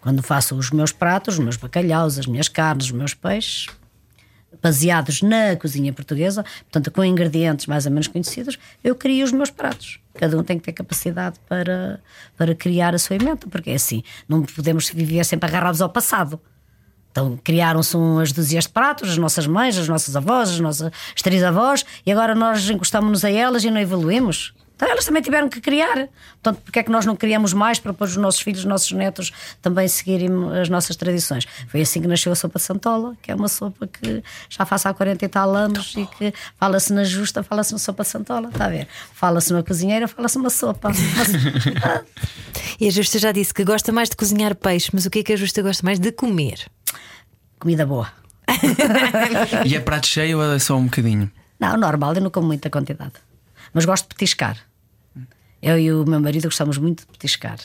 Quando faço os meus pratos, os meus bacalhaus, as minhas carnes, os meus peixes, baseados na cozinha portuguesa, portanto, com ingredientes mais ou menos conhecidos, eu crio os meus pratos. Cada um tem que ter capacidade para, para criar a sua emenda, porque é assim, não podemos viver sempre agarrados ao passado. Então criaram-se umas dúzias de pratos, as nossas mães, as nossas avós, as nossas as três avós, e agora nós encostamos-nos a elas e não evoluímos. Então elas também tiveram que criar. Portanto, porque é que nós não criamos mais para depois os nossos filhos, os nossos netos também seguirem as nossas tradições? Foi assim que nasceu a sopa de Santola, que é uma sopa que já faz há 40 e tal anos e que fala-se na justa, fala-se na sopa de Santola, está a ver? Fala-se na cozinheira, fala-se uma sopa. *laughs* E a Justa já disse que gosta mais de cozinhar peixe, mas o que é que a Justa gosta mais de comer? Comida boa. *laughs* E é prato cheio ou é só um bocadinho? Não, normal, eu não como muita quantidade. Mas gosto de petiscar. Eu e o meu marido gostamos muito de petiscar.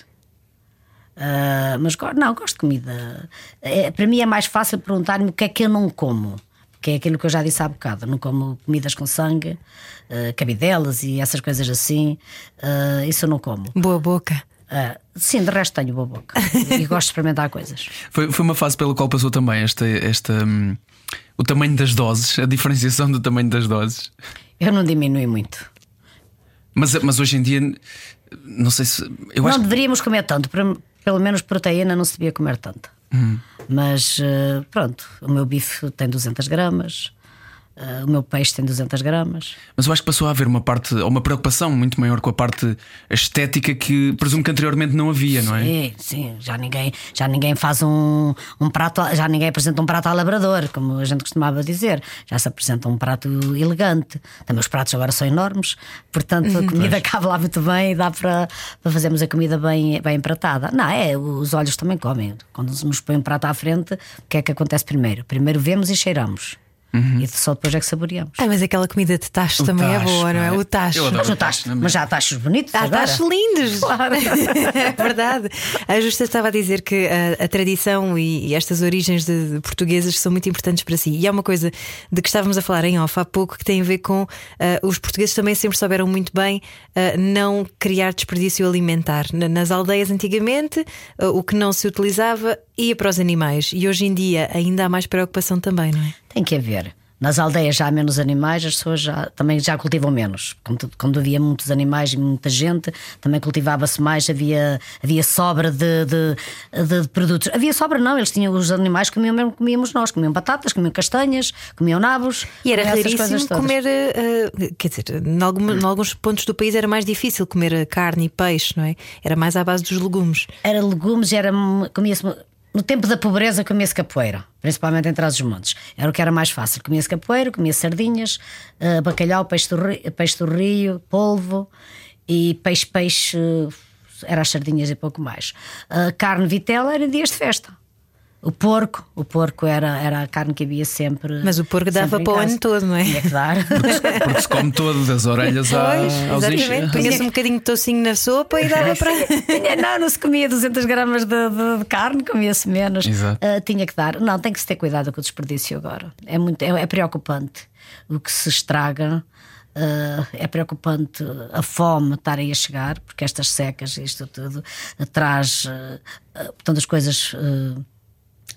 Ah, mas não, gosto de comida. É, para mim é mais fácil perguntar-me o que é que eu não como. Que é aquilo que eu já disse há bocado. Não como comidas com sangue, ah, cabidelas e essas coisas assim. Ah, isso eu não como. Boa boca. Ah, sim, de resto tenho boa boca. e gosto de experimentar coisas. *laughs* Foi, foi uma fase pela qual passou também esta, esta, hum, o tamanho das doses, a diferenciação do tamanho das doses. Eu não diminui muito. Mas, mas hoje em dia, não sei se. Eu não acho deveríamos comer tanto, pelo- pelo menos proteína não se devia comer tanta. Hum. Mas eh, pronto, o meu bife tem 200 gramas, eh, o meu peixe tem 200 gramas. Mas eu acho que passou a haver uma parte, ou uma preocupação muito maior com a parte estética que presumo que anteriormente não havia, não é? Sim, sim, já ninguém, já ninguém faz um, um prato, já ninguém apresenta um prato a labrador, como a gente costumava dizer. Já se apresenta um prato elegante. Também os pratos agora são enormes, portanto a comida cabe lá muito bem e dá para, para fazermos a comida bem, bem empratada. Não, é, os olhos também comem. Quando nos põe um prato à frente, o que é que acontece primeiro? Primeiro vemos e cheiramos. E só depois é que saboreamos. Ah, mas aquela comida de tacho O também é tacho, boa, não é? é? O tacho. Eu adoro. Mas, não tacho, é mas já há tachos bonitos. Há agora. tachos lindos. *laughs* Claro. é verdade. A Justa estava a dizer que a, a tradição e, e estas origens de, de portuguesas são muito importantes para si. E há uma coisa de que estávamos a falar em off há pouco que tem a ver com ah, os portugueses também sempre souberam muito bem ah, não criar desperdício alimentar. Na- Nas aldeias antigamente, ah, o que não se utilizava ia para os animais. E hoje em dia ainda há mais preocupação também, não é? Tem que haver. Nas aldeias já há menos animais, as pessoas já, também já cultivam menos. Quando, quando havia muitos animais e muita gente, também cultivava-se mais, havia, havia sobra de, de, de produtos. Havia sobra, não, eles tinham os animais, comiam mesmo que comíamos nós, comiam batatas, comiam castanhas, comiam nabos. E era raríssimo comer, eh, quer dizer, em, alguma- em alguns pontos do país era mais difícil comer carne e peixe, não é? Era mais à base dos legumes. Era legumes, era, comia-se. No tempo da pobreza comia-se capoeira, principalmente em trás montes. Era o que era mais fácil. Comia-se capoeira, comia sardinhas, eh, bacalhau, peixe do, rio, peixe do rio, polvo e peixe-peixe, era as sardinhas e pouco mais. A carne vitela era dias de festa. O porco, o porco era, era a carne que havia sempre. Mas o porco dava para o ano todo, não é? Tinha que dar. *laughs* Porque se come todo, das orelhas à, Pois, aos exatamente. eixos. Punha-se um bocadinho de tocinho na sopa e dava para. *laughs* Não, não se comia 200 gramas de, de- de carne, comia-se menos. Exato. Ah, tinha que dar. Não, tem que se ter cuidado com o desperdício agora. É, muito, é, é preocupante o que se estraga. ah, é preocupante a fome estar aí a chegar, porque estas secas, isto tudo, traz. ah, ah, portanto, as coisas. ah,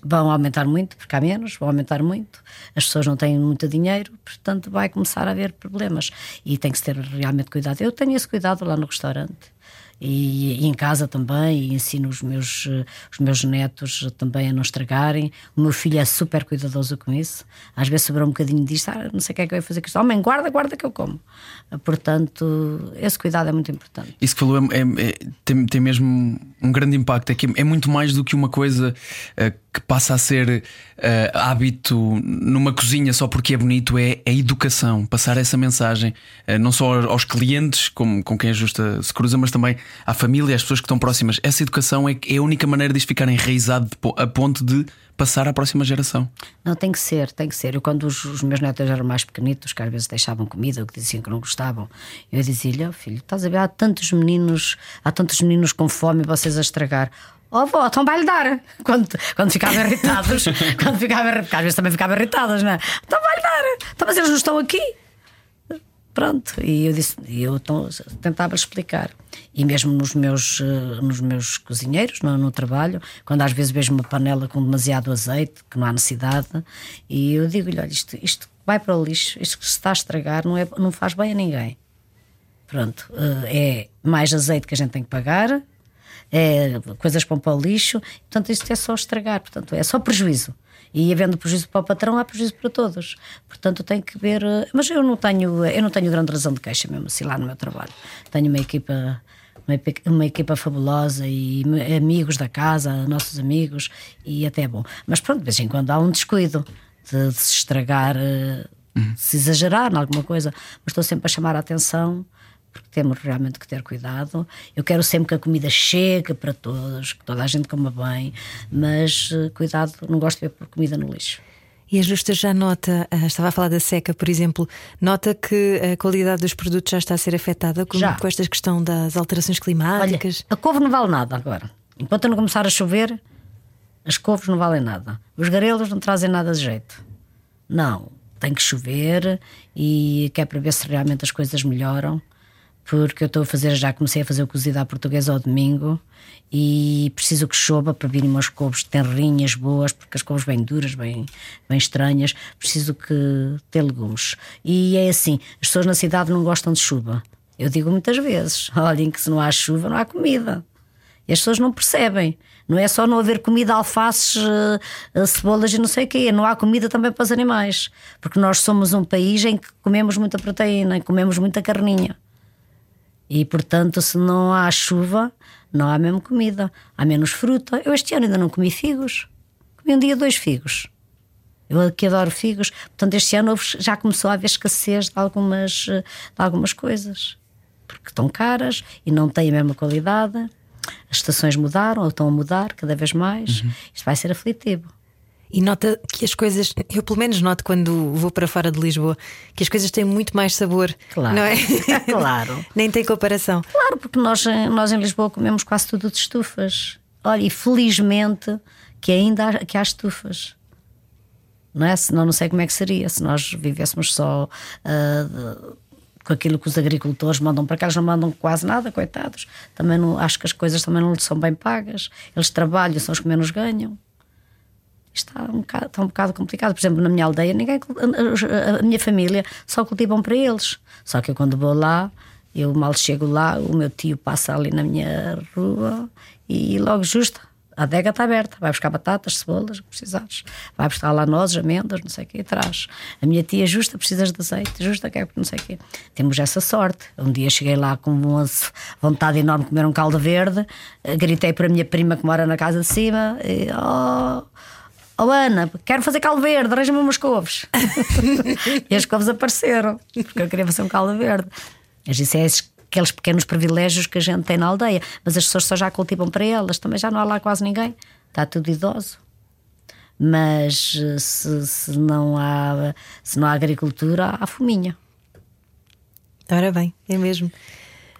vão aumentar muito, porque há menos, vão aumentar muito, as pessoas não têm muito dinheiro, portanto vai começar a haver problemas e tem que se ter realmente cuidado. Eu tenho esse cuidado lá no restaurante. E, e, em casa também, e ensino os meus, os meus netos também a não estragarem. O meu filho é super cuidadoso com isso. Às vezes sobrou um bocadinho disto, ah, não sei o que é que eu ia fazer com isto. Homem, guarda, guarda que eu como. Portanto, esse cuidado é muito importante. Isso que falou é, é, é, tem, tem mesmo um grande impacto. É que é muito mais do que uma coisa uh, que passa a ser uh, hábito numa cozinha só porque é bonito, é a educação. Passar essa mensagem uh, não só aos clientes, como, com quem a justa se cruza, mas também à família, às pessoas que estão próximas. Essa educação é, é a única maneira de ficar enraizado a ponto de passar à próxima geração. Não, tem que ser, tem que ser. Eu, quando os, os meus netos eram mais pequenitos, que às vezes deixavam comida ou que diziam que não gostavam, eu dizia-lhe: oh, filho, estás a ver, há tantos meninos, há tantos meninos com fome e vocês a estragar. Oh, vó, então vai-lhe dar. *laughs* Quando, quando ficavam irritados, *laughs* quando ficavam, porque às vezes também ficavam irritadas, não é? Então vai-lhe dar. Então, mas eles não estão aqui. Pronto, e eu disse, eu então, tentava explicar. E mesmo nos meus, eh, nos meus cozinheiros, no, no, trabalho, quando às vezes vejo uma panela com demasiado azeite, que não há necessidade, e eu digo-lhe: olha, isto, isto vai para o lixo, isto que se está a estragar não, é, não faz bem a ninguém. Pronto, eh, é mais azeite que a gente tem que pagar, é coisas para o lixo, portanto, isto é só estragar, portanto, é só prejuízo. E havendo prejuízo para o patrão, há prejuízo para todos. Portanto, tem que ver. Eh, mas eu não tenho, eu não tenho grande razão de queixa mesmo assim lá no meu trabalho. Tenho uma equipa uma, equipa fabulosa e amigos da casa, nossos amigos, e até é bom. Mas pronto, de vez em quando há um descuido de, de se estragar, eh, uhum. se exagerar em alguma coisa, mas estou sempre a chamar a atenção porque temos realmente que ter cuidado. Eu quero sempre que a comida chegue para todos, que toda a gente coma bem, mas eh, cuidado, não gosto de ver comida no lixo. E a Justa já nota, eh, estava a falar da seca, por exemplo, nota que a qualidade dos produtos já está a ser afetada com, com esta questão das alterações climáticas? Olha, a couve não vale nada agora. Enquanto não começar a chover, as couves não valem nada. Os garelos não trazem nada de jeito. Não, tem que chover e que é para ver se realmente as coisas melhoram porque eu estou a fazer, já comecei a fazer o cozido à portuguesa ao domingo e preciso que chova para virem umas couves tenrinhas, boas, porque as couves bem duras, bem, bem estranhas, preciso que ter legumes. E é assim, as pessoas na cidade não gostam de chuva. Eu digo muitas vezes: *laughs* olhem que se não há chuva, não há comida. E as pessoas não percebem. Não é só não haver comida, alfaces, uh, cebolas e não sei o quê. Não há comida também para os animais. Porque nós somos um país em que comemos muita proteína, comemos muita carninha. E portanto, se não há chuva, não há mesmo comida, há menos fruta. Eu este ano ainda não comi figos, comi um dia dois figos. Eu aqui adoro figos, portanto, este ano já começou a haver escassez de algumas, de algumas coisas, porque estão caras e não têm a mesma qualidade. As estações mudaram ou estão a mudar cada vez mais. Uhum. Isto vai ser aflitivo. E nota que as coisas, eu pelo menos noto quando vou para fora de Lisboa, que as coisas têm muito mais sabor. Claro. Não é? *laughs* claro. Nem tem comparação. Claro, porque nós, nós em Lisboa comemos quase tudo de estufas. Olha, e felizmente que ainda há, que há estufas. Não é? Senão não sei como é que seria se nós vivêssemos só. Uh, com aquilo que os agricultores mandam para cá, eles não mandam quase nada, coitados. Também não, acho que as coisas também não lhes são bem pagas. Eles trabalham, são os que menos ganham está um bocado, está um bocado complicado. Por exemplo, na minha aldeia, ninguém, a minha família só cultivam para eles. Só que eu, quando vou lá, eu mal chego lá, o meu tio passa ali na minha rua e logo justo. A adega está aberta, vai buscar batatas, cebolas, precisares. Vai buscar lá nozes, amêndoas, não sei o que, traz. A minha tia justa, precisas de azeite, justa, quer não sei o quê. Temos essa sorte. Um dia cheguei lá com uma vontade enorme de comer um caldo verde, gritei para a minha prima que mora na casa de cima, e, oh, Oh Ana, quero fazer caldo verde, arranja-me umas couves. *laughs* e as couves apareceram, porque eu queria fazer um caldo verde. Mas isso é aqueles pequenos privilégios que a gente tem na aldeia. Mas as pessoas só já cultivam para elas, também já não há lá quase ninguém. Está tudo idoso. Mas eh, se, se não, há, se não há agricultura, há fominha. Ora bem, é mesmo.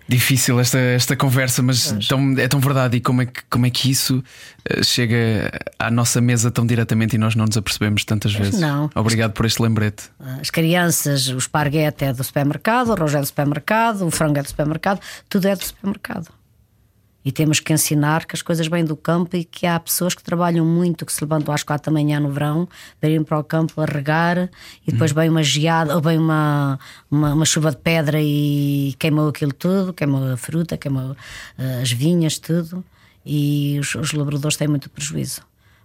Difícil esta, esta conversa, mas tão, é tão verdade. E como é que, como é que isso eh, chega à nossa mesa tão diretamente e nós não nos apercebemos tantas vezes? Não. Obrigado por este lembrete. As crianças, o esparguete é do supermercado, o arroz é do supermercado, o frango é do supermercado, tudo é do supermercado. E temos que ensinar que as coisas vêm do campo e que há pessoas que trabalham muito, que se levantam às quatro da manhã no verão para irem para o campo a regar e depois vem uma geada ou vem uma, uma, uma chuva de pedra e queimou aquilo tudo, queimou a fruta, queimou eh, as vinhas, tudo. E os, os labradores têm muito prejuízo.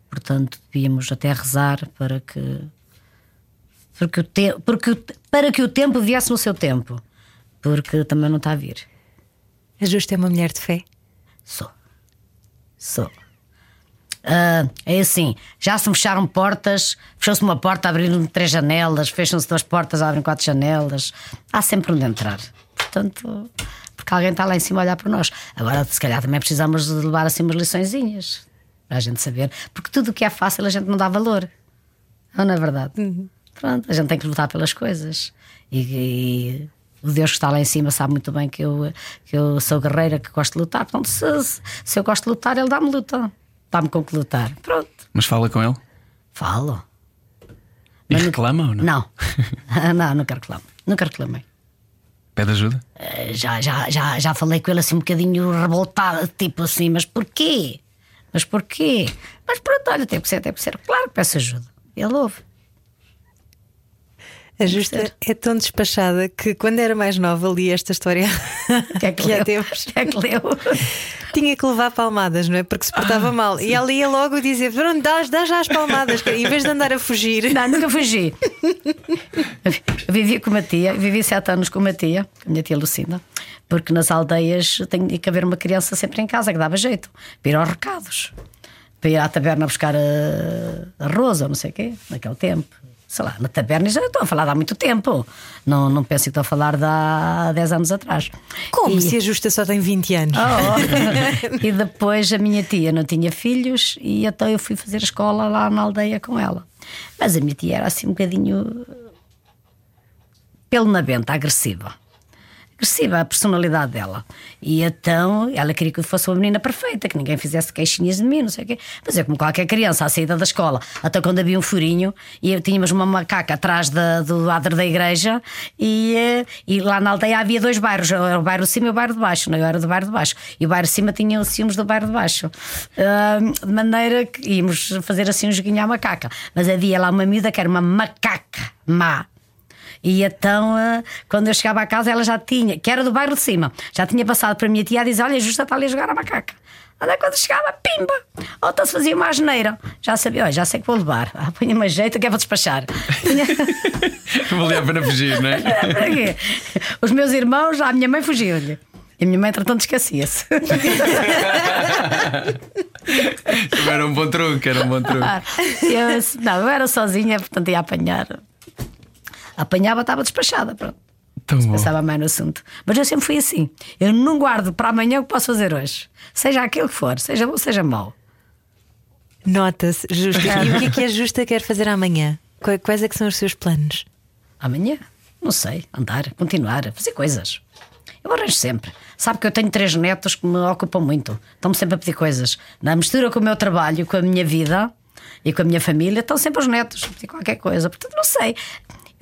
Portanto, devíamos até rezar para que porque, o te, porque para que o tempo viesse no seu tempo, porque também não está a vir. A Justa é uma mulher de fé. Sou. Sou. Ah, é assim, já se fecharam portas, fechou-se uma porta, abriram três janelas, fecham-se duas portas, abrem quatro janelas. Há sempre onde entrar. Portanto, porque alguém está lá em cima a olhar para nós. Agora, se calhar também precisamos de levar assim umas liçõezinhas para a gente saber, porque tudo o que é fácil a gente não dá valor. Não, é verdade? Pronto, a gente tem que lutar pelas coisas. E, e o Deus que está lá em cima sabe muito bem que eu, que eu sou guerreira, que gosto de lutar. Portanto, se, se eu gosto de lutar, ele dá-me luta. Dá-me com que lutar. Pronto, Mas fala com ele? falo. E reclama ou não? Não, *laughs* não, nunca reclamo. Nunca reclamei. Pede ajuda? Eh, Já, já, já, já falei com ele assim um bocadinho revoltada, tipo assim, mas porquê? Mas porquê? Mas pronto, olha, tem que ser, tem que ser. Claro que peço ajuda. Ele ouve. A Justa é tão despachada que quando era mais nova li esta história que é que *laughs* que tempos. O que é que leu? Tinha que levar palmadas, não é? Porque se portava mal. E ela ia logo dizer: Pronto, dá, dá já as palmadas, em vez de andar a fugir. Não, nunca fugi. Eu vivi com uma tia, vivi sete anos com uma tia, com a minha tia Lucinda, porque nas aldeias tem que haver uma criança sempre em casa que dava jeito, para ir aos recados, para ir à taberna buscar a, a rosa ou não sei o quê, naquele tempo. Sei lá, na taberna já estou a falar de há muito tempo. Não, não penso que estou a falar de há 10 anos atrás. Como E- se a Justa só tem 20 anos? Oh. *laughs* e depois a minha tia não tinha filhos e então eu fui fazer escola lá na aldeia com ela. Mas a minha tia era assim um bocadinho pelo na benta, agressiva. Agressiva a personalidade dela. E então ela queria que eu fosse uma menina perfeita, que ninguém fizesse queixinhas de mim, não sei o quê. Mas eu, como qualquer criança, à saída da escola, até quando havia um furinho, e eu tínhamos uma macaca atrás da- do adro da igreja, e, eh, e lá na aldeia havia dois bairros, o bairro de cima e o bairro de baixo. Não, eu era do bairro de baixo. E o bairro de cima tinha os ciúmes do bairro de baixo. Ah, de maneira que íamos fazer assim um joguinho à macaca. Mas havia lá uma miúda que era uma macaca má. E então, ah, quando eu chegava à casa, ela já tinha, que era do bairro de cima, já tinha passado para a minha tia a dizer: Olha, justa está ali a jogar a macaca. Olha, quando chegava, pimba! Ou então se fazia uma asneira. Já sabia, olha, já sei que vou levar. Ah, Punha-me a jeito que é para despachar. Punha- Valia a pena fugir, não é? Para *laughs* quê? Os meus irmãos, a minha mãe fugiu-lhe. E a minha mãe, entretanto, esquecia-se. Era um bom truque, era um bom truque. *laughs* Eu, não, eu era sozinha, portanto ia apanhar. Apanhava, estava despachada. Pronto. Tão bom. Pensava mais no assunto. Mas eu sempre fui assim. Eu não guardo para amanhã o que posso fazer hoje. Seja aquilo que for, seja bom, seja mau. Nota-se, Justa. E o que é que a Justa quer fazer amanhã? Qua- Quais é que são os seus planos? Amanhã, não sei, andar, continuar, fazer coisas. Eu arranjo sempre. Sabe que eu tenho três netos que me ocupam muito. Estão-me sempre a pedir coisas. Na mistura com o meu trabalho, com a minha vida e com a minha família, estão sempre os netos a pedir qualquer coisa. Portanto, não sei.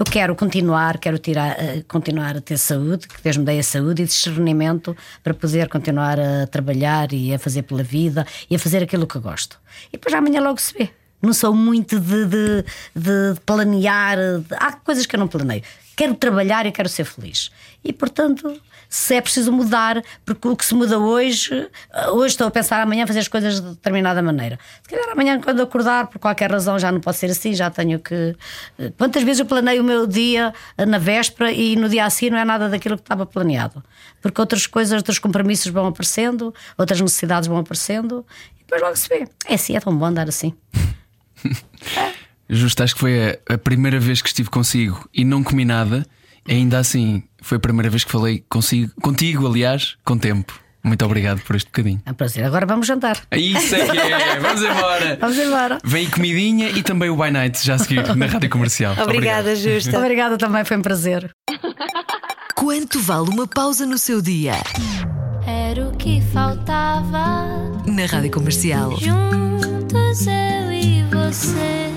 Eu quero continuar, quero tirar, eh, continuar a ter saúde, que Deus me dê a saúde e discernimento para poder continuar a trabalhar e a fazer pela vida e a fazer aquilo que gosto. E depois amanhã logo se vê. Não sou muito de, de- de planear. há coisas que eu não planeio. Quero trabalhar e quero ser feliz. E, portanto, se é preciso mudar, porque o que se muda hoje, hoje estou a pensar amanhã fazer as coisas de determinada maneira. Se calhar amanhã, quando acordar, por qualquer razão, já não pode ser assim, já tenho que. Quantas vezes eu planeio o meu dia na véspera e no dia assim não é nada daquilo que estava planeado? Porque outras coisas, outros compromissos vão aparecendo, outras necessidades vão aparecendo e depois logo se vê. É assim, é tão bom andar assim. *laughs* Justo, acho que foi a, a primeira vez que estive consigo e não comi nada. Ainda assim, foi a primeira vez que falei consigo, contigo, aliás, com tempo. Muito obrigado por este bocadinho. É um prazer. Agora vamos jantar. Isso é que é! Vamos embora! *laughs* Vamos embora. Vem comidinha e também o By Night já a seguir na rádio comercial. Obrigada, Justa. Obrigada também, foi um prazer. *laughs* Quanto vale uma pausa no seu dia? Era o que faltava Na Rádio Comercial. juntos e você.